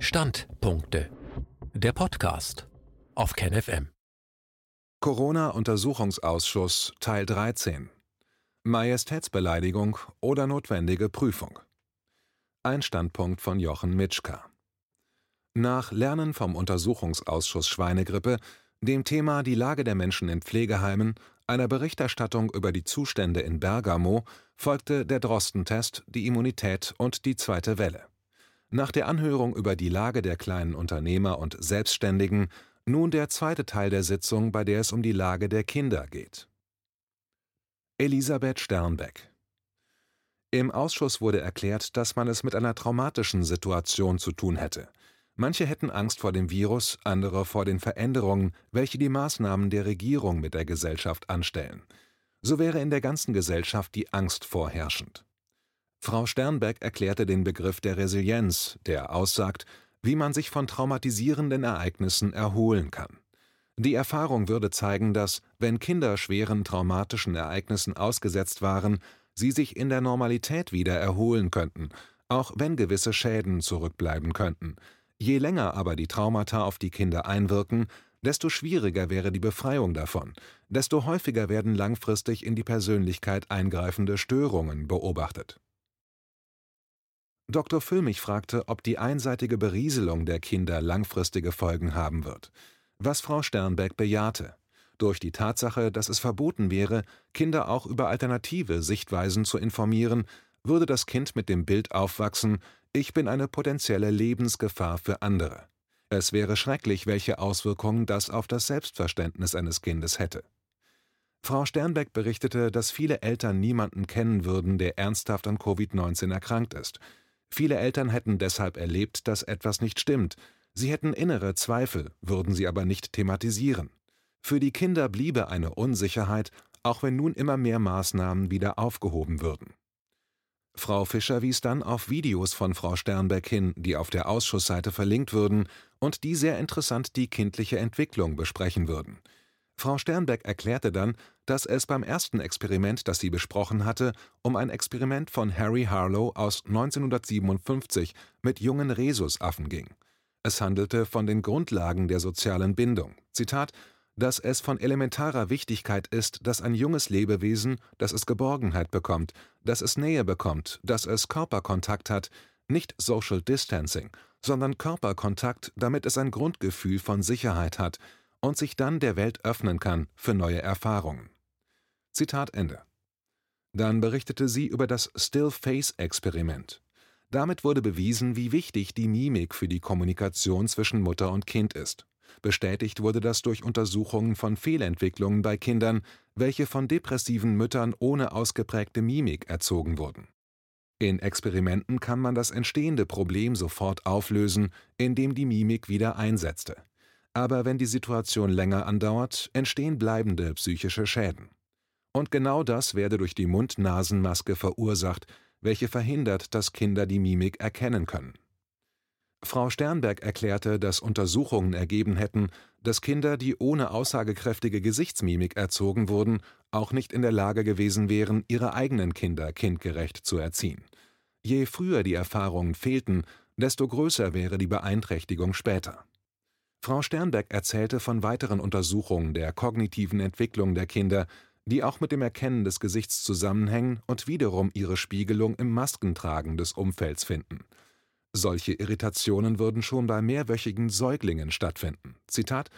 Standpunkte. Der Podcast auf KenFM. Corona-Untersuchungsausschuss Teil 13. Majestätsbeleidigung oder notwendige Prüfung. Ein Standpunkt von Jochen Mitschka. Nach Lernen vom Untersuchungsausschuss Schweinegrippe, dem Thema die Lage der Menschen in Pflegeheimen, einer Berichterstattung über die Zustände in Bergamo, folgte der Drostentest, die Immunität und die zweite Welle. Nach der Anhörung über die Lage der kleinen Unternehmer und Selbstständigen nun der zweite Teil der Sitzung, bei der es um die Lage der Kinder geht. Elisabeth Sternbeck Im Ausschuss wurde erklärt, dass man es mit einer traumatischen Situation zu tun hätte. Manche hätten Angst vor dem Virus, andere vor den Veränderungen, welche die Maßnahmen der Regierung mit der Gesellschaft anstellen. So wäre in der ganzen Gesellschaft die Angst vorherrschend. Frau Sternbeck erklärte den Begriff der Resilienz, der aussagt, wie man sich von traumatisierenden Ereignissen erholen kann. Die Erfahrung würde zeigen, dass, wenn Kinder schweren traumatischen Ereignissen ausgesetzt waren, sie sich in der Normalität wieder erholen könnten, auch wenn gewisse Schäden zurückbleiben könnten. Je länger aber die Traumata auf die Kinder einwirken, desto schwieriger wäre die Befreiung davon, desto häufiger werden langfristig in die Persönlichkeit eingreifende Störungen beobachtet. Dr. Füllmich fragte, ob die einseitige Berieselung der Kinder langfristige Folgen haben wird, was Frau Sternberg bejahte. Durch die Tatsache, dass es verboten wäre, Kinder auch über alternative Sichtweisen zu informieren, würde das Kind mit dem Bild aufwachsen, ich bin eine potenzielle Lebensgefahr für andere. Es wäre schrecklich, welche Auswirkungen das auf das Selbstverständnis eines Kindes hätte. Frau Sternbeck berichtete, dass viele Eltern niemanden kennen würden, der ernsthaft an Covid-19 erkrankt ist. Viele Eltern hätten deshalb erlebt, dass etwas nicht stimmt, sie hätten innere Zweifel, würden sie aber nicht thematisieren. Für die Kinder bliebe eine Unsicherheit, auch wenn nun immer mehr Maßnahmen wieder aufgehoben würden. Frau Fischer wies dann auf Videos von Frau Sternbeck hin, die auf der Ausschussseite verlinkt würden und die sehr interessant die kindliche Entwicklung besprechen würden. Frau Sternbeck erklärte dann, dass es beim ersten Experiment, das sie besprochen hatte, um ein Experiment von Harry Harlow aus 1957 mit jungen Rhesusaffen ging. Es handelte von den Grundlagen der sozialen Bindung. Zitat dass es von elementarer Wichtigkeit ist, dass ein junges Lebewesen, dass es Geborgenheit bekommt, dass es Nähe bekommt, dass es Körperkontakt hat, nicht Social Distancing, sondern Körperkontakt, damit es ein Grundgefühl von Sicherheit hat, und sich dann der Welt öffnen kann für neue Erfahrungen. Zitat Ende. Dann berichtete sie über das Still-Face-Experiment. Damit wurde bewiesen, wie wichtig die Mimik für die Kommunikation zwischen Mutter und Kind ist. Bestätigt wurde das durch Untersuchungen von Fehlentwicklungen bei Kindern, welche von depressiven Müttern ohne ausgeprägte Mimik erzogen wurden. In Experimenten kann man das entstehende Problem sofort auflösen, indem die Mimik wieder einsetzte aber wenn die Situation länger andauert, entstehen bleibende psychische Schäden. Und genau das werde durch die Mund-Nasen-Maske verursacht, welche verhindert, dass Kinder die Mimik erkennen können. Frau Sternberg erklärte, dass Untersuchungen ergeben hätten, dass Kinder, die ohne aussagekräftige Gesichtsmimik erzogen wurden, auch nicht in der Lage gewesen wären, ihre eigenen Kinder kindgerecht zu erziehen. Je früher die Erfahrungen fehlten, desto größer wäre die Beeinträchtigung später. Frau Sternberg erzählte von weiteren Untersuchungen der kognitiven Entwicklung der Kinder, die auch mit dem Erkennen des Gesichts zusammenhängen und wiederum ihre Spiegelung im Maskentragen des Umfelds finden. Solche Irritationen würden schon bei mehrwöchigen Säuglingen stattfinden. Zitat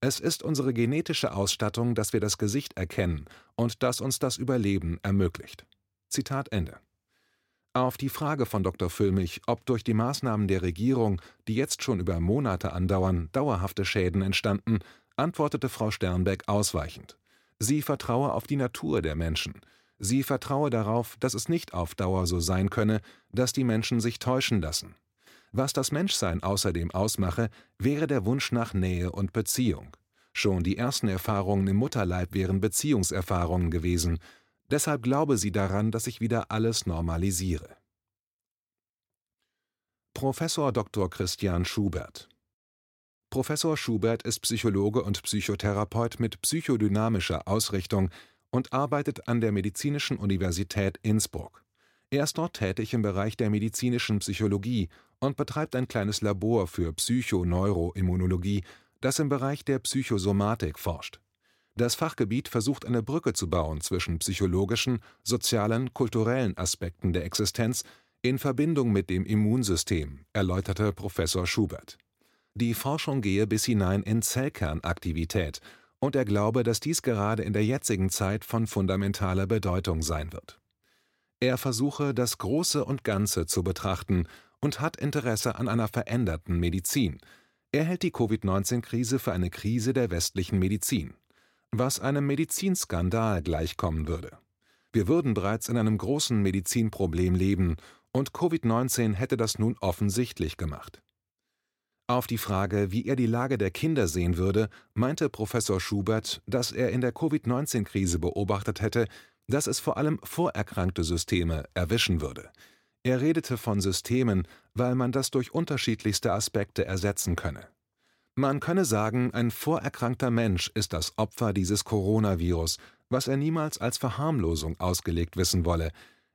Es ist unsere genetische Ausstattung, dass wir das Gesicht erkennen und das uns das Überleben ermöglicht. Zitat Ende. Auf die Frage von Dr. Füllmich, ob durch die Maßnahmen der Regierung, die jetzt schon über Monate andauern, dauerhafte Schäden entstanden, antwortete Frau Sternbeck ausweichend. Sie vertraue auf die Natur der Menschen. Sie vertraue darauf, dass es nicht auf Dauer so sein könne, dass die Menschen sich täuschen lassen. Was das Menschsein außerdem ausmache, wäre der Wunsch nach Nähe und Beziehung. Schon die ersten Erfahrungen im Mutterleib wären Beziehungserfahrungen gewesen, Deshalb glaube sie daran, dass ich wieder alles normalisiere. Professor Dr. Christian Schubert Professor Schubert ist Psychologe und Psychotherapeut mit psychodynamischer Ausrichtung und arbeitet an der Medizinischen Universität Innsbruck. Er ist dort tätig im Bereich der medizinischen Psychologie und betreibt ein kleines Labor für Psychoneuroimmunologie, das im Bereich der Psychosomatik forscht. Das Fachgebiet versucht eine Brücke zu bauen zwischen psychologischen, sozialen, kulturellen Aspekten der Existenz in Verbindung mit dem Immunsystem, erläuterte Professor Schubert. Die Forschung gehe bis hinein in Zellkernaktivität, und er glaube, dass dies gerade in der jetzigen Zeit von fundamentaler Bedeutung sein wird. Er versuche, das Große und Ganze zu betrachten und hat Interesse an einer veränderten Medizin. Er hält die Covid-19-Krise für eine Krise der westlichen Medizin, was einem Medizinskandal gleichkommen würde. Wir würden bereits in einem großen Medizinproblem leben, und Covid-19 hätte das nun offensichtlich gemacht. Auf die Frage, wie er die Lage der Kinder sehen würde, meinte Professor Schubert, dass er in der Covid-19-Krise beobachtet hätte, dass es vor allem vorerkrankte Systeme erwischen würde. Er redete von Systemen, weil man das durch unterschiedlichste Aspekte ersetzen könne. Man könne sagen, ein vorerkrankter Mensch ist das Opfer dieses Coronavirus, was er niemals als Verharmlosung ausgelegt wissen wolle.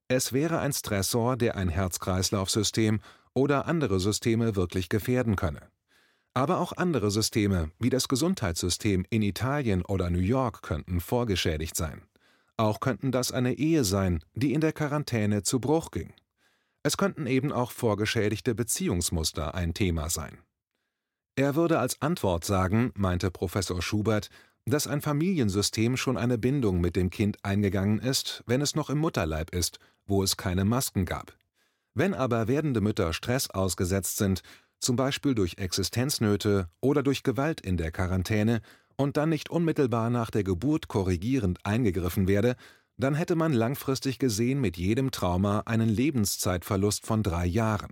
Es wäre ein Stressor, der ein Herz-Kreislauf-System oder andere Systeme wirklich gefährden könne. Aber auch andere Systeme, wie das Gesundheitssystem in Italien oder New York, könnten vorgeschädigt sein. Auch könnten das eine Ehe sein, die in der Quarantäne zu Bruch ging. Es könnten eben auch vorgeschädigte Beziehungsmuster ein Thema sein. Er würde als Antwort sagen, meinte Professor Schubert, dass ein Familiensystem schon eine Bindung mit dem Kind eingegangen ist, wenn es noch im Mutterleib ist, wo es keine Masken gab. Wenn aber werdende Mütter Stress ausgesetzt sind, zum Beispiel durch Existenznöte oder durch Gewalt in der Quarantäne, und dann nicht unmittelbar nach der Geburt korrigierend eingegriffen werde, dann hätte man langfristig gesehen mit jedem Trauma einen Lebenszeitverlust von drei Jahren.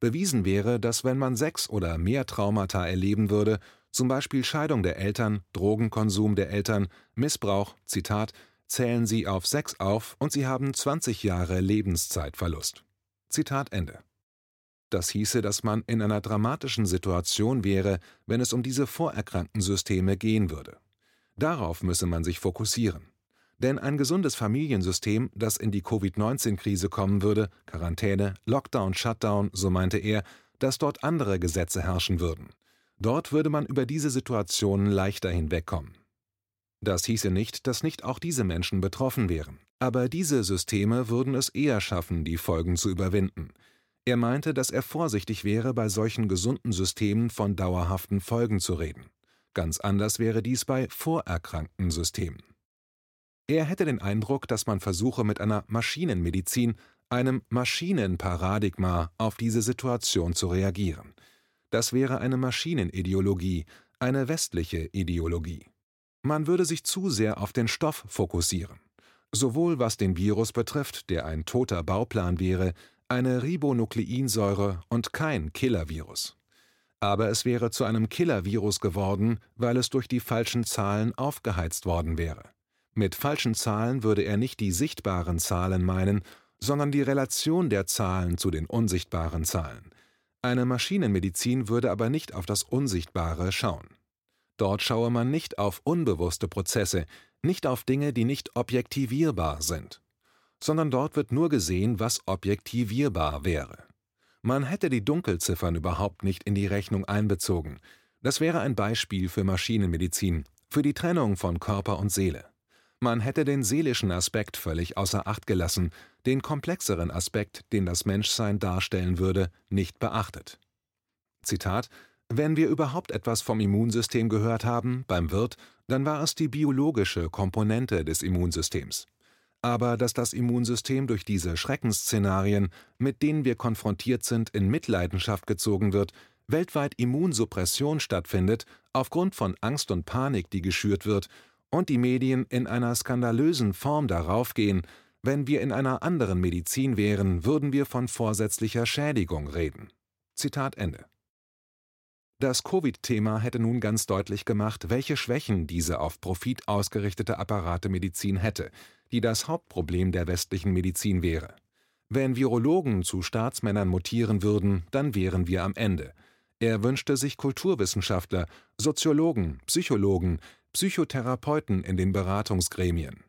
Bewiesen wäre, dass wenn man sechs oder mehr Traumata erleben würde, zum Beispiel Scheidung der Eltern, Drogenkonsum der Eltern, Missbrauch, Zitat, zählen sie auf sechs auf und sie haben 20 Jahre Lebenszeitverlust. Zitat Ende. Das hieße, dass man in einer dramatischen Situation wäre, wenn es um diese vorerkrankten Systeme gehen würde. Darauf müsse man sich fokussieren. Denn ein gesundes Familiensystem, das in die Covid-19-Krise kommen würde, Quarantäne, Lockdown, Shutdown, so meinte er, dass dort andere Gesetze herrschen würden. Dort würde man über diese Situationen leichter hinwegkommen. Das hieße nicht, dass nicht auch diese Menschen betroffen wären. Aber diese Systeme würden es eher schaffen, die Folgen zu überwinden. Er meinte, dass er vorsichtig wäre, bei solchen gesunden Systemen von dauerhaften Folgen zu reden. Ganz anders wäre dies bei vorerkrankten Systemen. Er hätte den Eindruck, dass man versuche mit einer Maschinenmedizin, einem Maschinenparadigma auf diese Situation zu reagieren. Das wäre eine Maschinenideologie, eine westliche Ideologie. Man würde sich zu sehr auf den Stoff fokussieren. Sowohl was den Virus betrifft, der ein toter Bauplan wäre, eine Ribonukleinsäure und kein Killervirus. Aber es wäre zu einem Killervirus geworden, weil es durch die falschen Zahlen aufgeheizt worden wäre. Mit falschen Zahlen würde er nicht die sichtbaren Zahlen meinen, sondern die Relation der Zahlen zu den unsichtbaren Zahlen. Eine Maschinenmedizin würde aber nicht auf das Unsichtbare schauen. Dort schaue man nicht auf unbewusste Prozesse, nicht auf Dinge, die nicht objektivierbar sind sondern dort wird nur gesehen, was objektivierbar wäre. Man hätte die Dunkelziffern überhaupt nicht in die Rechnung einbezogen. Das wäre ein Beispiel für Maschinenmedizin, für die Trennung von Körper und Seele. Man hätte den seelischen Aspekt völlig außer Acht gelassen, den komplexeren Aspekt, den das Menschsein darstellen würde, nicht beachtet. Zitat Wenn wir überhaupt etwas vom Immunsystem gehört haben, beim Wirt, dann war es die biologische Komponente des Immunsystems aber dass das Immunsystem durch diese Schreckensszenarien, mit denen wir konfrontiert sind, in Mitleidenschaft gezogen wird, weltweit Immunsuppression stattfindet, aufgrund von Angst und Panik, die geschürt wird, und die Medien in einer skandalösen Form darauf gehen, wenn wir in einer anderen Medizin wären, würden wir von vorsätzlicher Schädigung reden. Zitat Ende. Das Covid-Thema hätte nun ganz deutlich gemacht, welche Schwächen diese auf Profit ausgerichtete Apparatemedizin hätte, die das Hauptproblem der westlichen Medizin wäre. Wenn Virologen zu Staatsmännern mutieren würden, dann wären wir am Ende. Er wünschte sich Kulturwissenschaftler, Soziologen, Psychologen, Psychotherapeuten in den Beratungsgremien.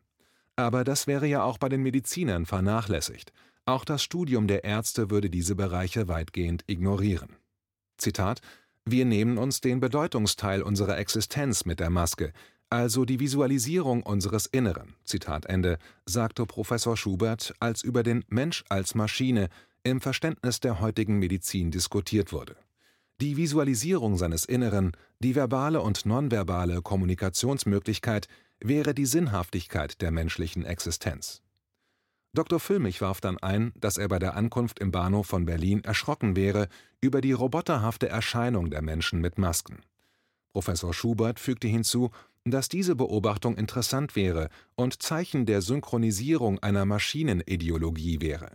Aber das wäre ja auch bei den Medizinern vernachlässigt. Auch das Studium der Ärzte würde diese Bereiche weitgehend ignorieren. Zitat Wir nehmen uns den Bedeutungsteil unserer Existenz mit der Maske, also die Visualisierung unseres Inneren, Zitat Ende, sagte Professor Schubert, als über den Mensch als Maschine im Verständnis der heutigen Medizin diskutiert wurde. Die Visualisierung seines Inneren, die verbale und nonverbale Kommunikationsmöglichkeit wäre die Sinnhaftigkeit der menschlichen Existenz. Dr. Füllmich warf dann ein, dass er bei der Ankunft im Bahnhof von Berlin erschrocken wäre über die roboterhafte Erscheinung der Menschen mit Masken. Professor Schubert fügte hinzu, dass diese Beobachtung interessant wäre und Zeichen der Synchronisierung einer Maschinenideologie wäre.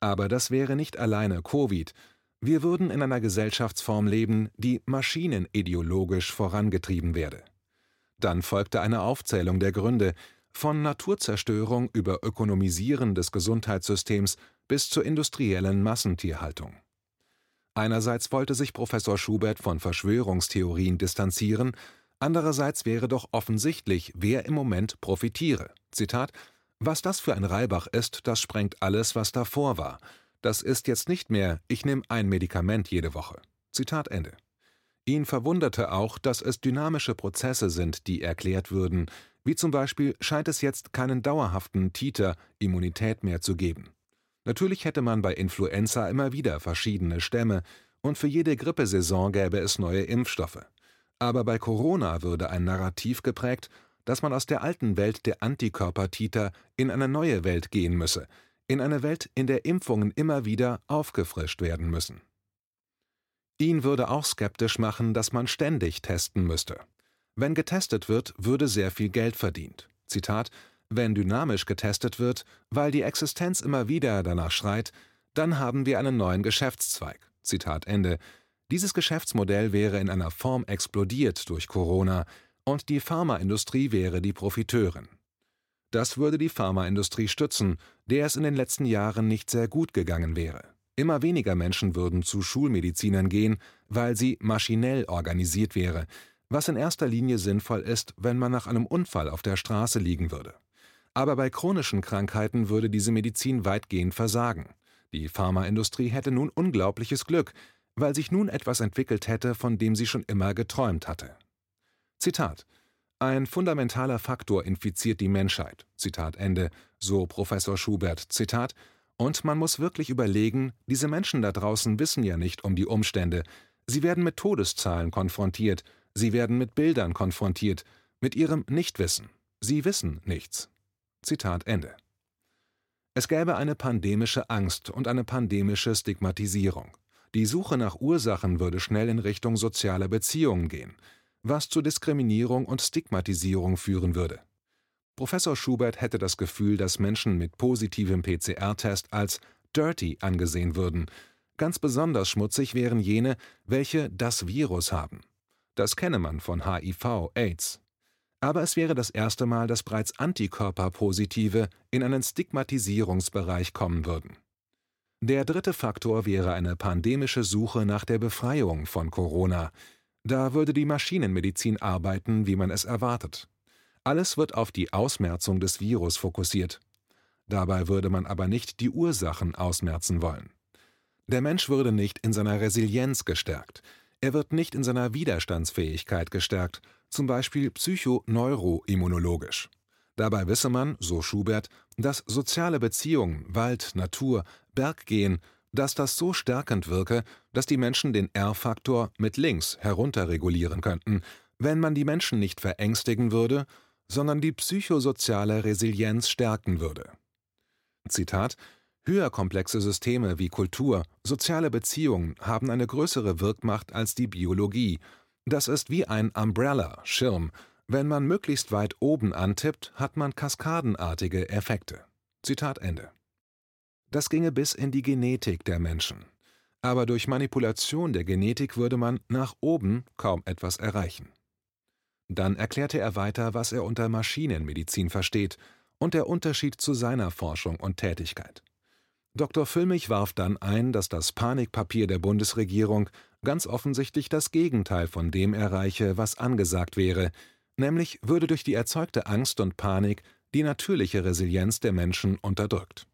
Aber das wäre nicht alleine Covid. Wir würden in einer Gesellschaftsform leben, die maschinenideologisch vorangetrieben werde. Dann folgte eine Aufzählung der Gründe, von Naturzerstörung über Ökonomisieren des Gesundheitssystems bis zur industriellen Massentierhaltung. Einerseits wollte sich Professor Schubert von Verschwörungstheorien distanzieren, andererseits wäre doch offensichtlich, wer im Moment profitiere. Zitat: Was das für ein Reibach ist, das sprengt alles, was davor war. Das ist jetzt nicht mehr, ich nehme ein Medikament jede Woche. Zitat Ende. Ihn verwunderte auch, dass es dynamische Prozesse sind, die erklärt würden, wie zum Beispiel scheint es jetzt keinen dauerhaften Titer-Immunität mehr zu geben. Natürlich hätte man bei Influenza immer wieder verschiedene Stämme und für jede Grippesaison gäbe es neue Impfstoffe. Aber bei Corona würde ein Narrativ geprägt, dass man aus der alten Welt der Antikörpertiter in eine neue Welt gehen müsse, in eine Welt, in der Impfungen immer wieder aufgefrischt werden müssen. Ihn würde auch skeptisch machen, dass man ständig testen müsste. Wenn getestet wird, würde sehr viel Geld verdient. Zitat Wenn dynamisch getestet wird, weil die Existenz immer wieder danach schreit, dann haben wir einen neuen Geschäftszweig. Zitat Ende. Dieses Geschäftsmodell wäre in einer Form explodiert durch Corona und die Pharmaindustrie wäre die Profiteurin. Das würde die Pharmaindustrie stützen, der es in den letzten Jahren nicht sehr gut gegangen wäre. Immer weniger Menschen würden zu Schulmedizinern gehen, weil sie maschinell organisiert wäre, was in erster Linie sinnvoll ist, wenn man nach einem Unfall auf der Straße liegen würde. Aber bei chronischen Krankheiten würde diese Medizin weitgehend versagen. Die Pharmaindustrie hätte nun unglaubliches Glück, weil sich nun etwas entwickelt hätte, von dem sie schon immer geträumt hatte. Zitat Ein fundamentaler Faktor infiziert die Menschheit. Zitat Ende, so Professor Schubert. Zitat und man muss wirklich überlegen, diese Menschen da draußen wissen ja nicht um die Umstände. Sie werden mit Todeszahlen konfrontiert, sie werden mit Bildern konfrontiert, mit ihrem Nichtwissen. Sie wissen nichts. Zitat Ende. Es gäbe eine pandemische Angst und eine pandemische Stigmatisierung. Die Suche nach Ursachen würde schnell in Richtung sozialer Beziehungen gehen, was zu Diskriminierung und Stigmatisierung führen würde. Professor Schubert hätte das Gefühl, dass Menschen mit positivem PCR-Test als dirty angesehen würden. Ganz besonders schmutzig wären jene, welche das Virus haben. Das kenne man von HIV, AIDS. Aber es wäre das erste Mal, dass bereits Antikörperpositive in einen Stigmatisierungsbereich kommen würden. Der dritte Faktor wäre eine pandemische Suche nach der Befreiung von Corona. Da würde die Maschinenmedizin arbeiten, wie man es erwartet. Alles wird auf die Ausmerzung des Virus fokussiert. Dabei würde man aber nicht die Ursachen ausmerzen wollen. Der Mensch würde nicht in seiner Resilienz gestärkt, er wird nicht in seiner Widerstandsfähigkeit gestärkt, zum Beispiel psychoneuroimmunologisch. Dabei wisse man, so Schubert, dass soziale Beziehungen, Wald, Natur, Berggehen, dass das so stärkend wirke, dass die Menschen den R-Faktor mit links herunterregulieren könnten, wenn man die Menschen nicht verängstigen würde, sondern die psychosoziale Resilienz stärken würde. Zitat Höher komplexe Systeme wie Kultur, soziale Beziehungen haben eine größere Wirkmacht als die Biologie. Das ist wie ein Umbrella, Schirm. Wenn man möglichst weit oben antippt, hat man kaskadenartige Effekte. Zitat Ende. Das ginge bis in die Genetik der Menschen. Aber durch Manipulation der Genetik würde man nach oben kaum etwas erreichen. Dann erklärte er weiter, was er unter Maschinenmedizin versteht und der Unterschied zu seiner Forschung und Tätigkeit. Dr. Füllmich warf dann ein, dass das Panikpapier der Bundesregierung ganz offensichtlich das Gegenteil von dem erreiche, was angesagt wäre, nämlich würde durch die erzeugte Angst und Panik die natürliche Resilienz der Menschen unterdrückt.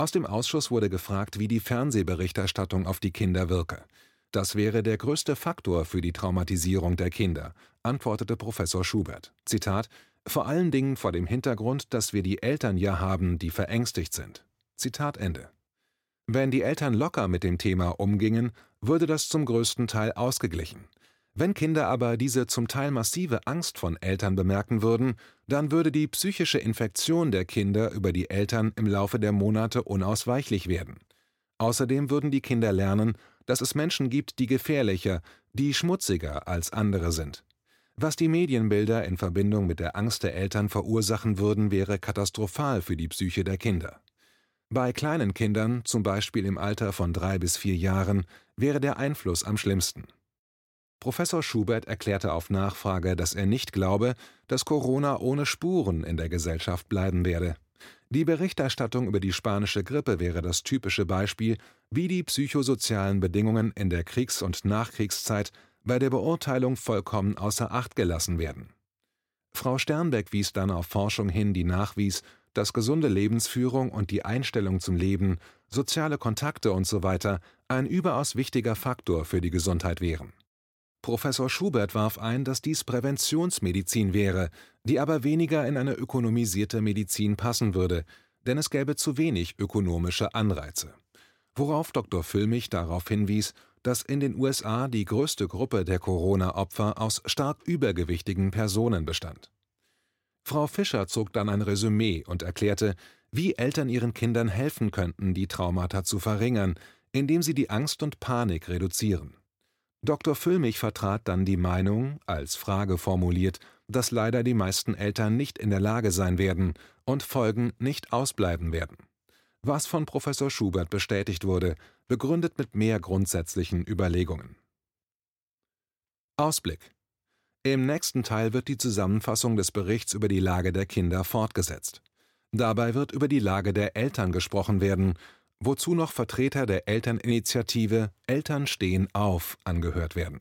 Aus dem Ausschuss wurde gefragt, wie die Fernsehberichterstattung auf die Kinder wirke. Das wäre der größte Faktor für die Traumatisierung der Kinder, antwortete Professor Schubert. Zitat: Vor allen Dingen vor dem Hintergrund, dass wir die Eltern ja haben, die verängstigt sind. Zitat Ende. Wenn die Eltern locker mit dem Thema umgingen, würde das zum größten Teil ausgeglichen. Wenn Kinder aber diese zum Teil massive Angst von Eltern bemerken würden, dann würde die psychische Infektion der Kinder über die Eltern im Laufe der Monate unausweichlich werden. Außerdem würden die Kinder lernen, dass es Menschen gibt, die gefährlicher, die schmutziger als andere sind. Was die Medienbilder in Verbindung mit der Angst der Eltern verursachen würden, wäre katastrophal für die Psyche der Kinder. Bei kleinen Kindern, zum Beispiel im Alter von drei bis vier Jahren, wäre der Einfluss am schlimmsten. Professor Schubert erklärte auf Nachfrage, dass er nicht glaube, dass Corona ohne Spuren in der Gesellschaft bleiben werde. Die Berichterstattung über die spanische Grippe wäre das typische Beispiel, wie die psychosozialen Bedingungen in der Kriegs- und Nachkriegszeit bei der Beurteilung vollkommen außer Acht gelassen werden. Frau Sternbeck wies dann auf Forschung hin, die nachwies, dass gesunde Lebensführung und die Einstellung zum Leben, soziale Kontakte usw. So ein überaus wichtiger Faktor für die Gesundheit wären. Professor Schubert warf ein, dass dies Präventionsmedizin wäre, die aber weniger in eine ökonomisierte Medizin passen würde, denn es gäbe zu wenig ökonomische Anreize. Worauf Dr. Füllmich darauf hinwies, dass in den USA die größte Gruppe der Corona-Opfer aus stark übergewichtigen Personen bestand. Frau Fischer zog dann ein Resümee und erklärte, wie Eltern ihren Kindern helfen könnten, die Traumata zu verringern, indem sie die Angst und Panik reduzieren. Dr. Füllmich vertrat dann die Meinung, als Frage formuliert, dass leider die meisten Eltern nicht in der Lage sein werden und Folgen nicht ausbleiben werden. Was von Professor Schubert bestätigt wurde, begründet mit mehr grundsätzlichen Überlegungen. Ausblick Im nächsten Teil wird die Zusammenfassung des Berichts über die Lage der Kinder fortgesetzt. Dabei wird über die Lage der Eltern gesprochen werden wozu noch Vertreter der Elterninitiative Eltern stehen auf angehört werden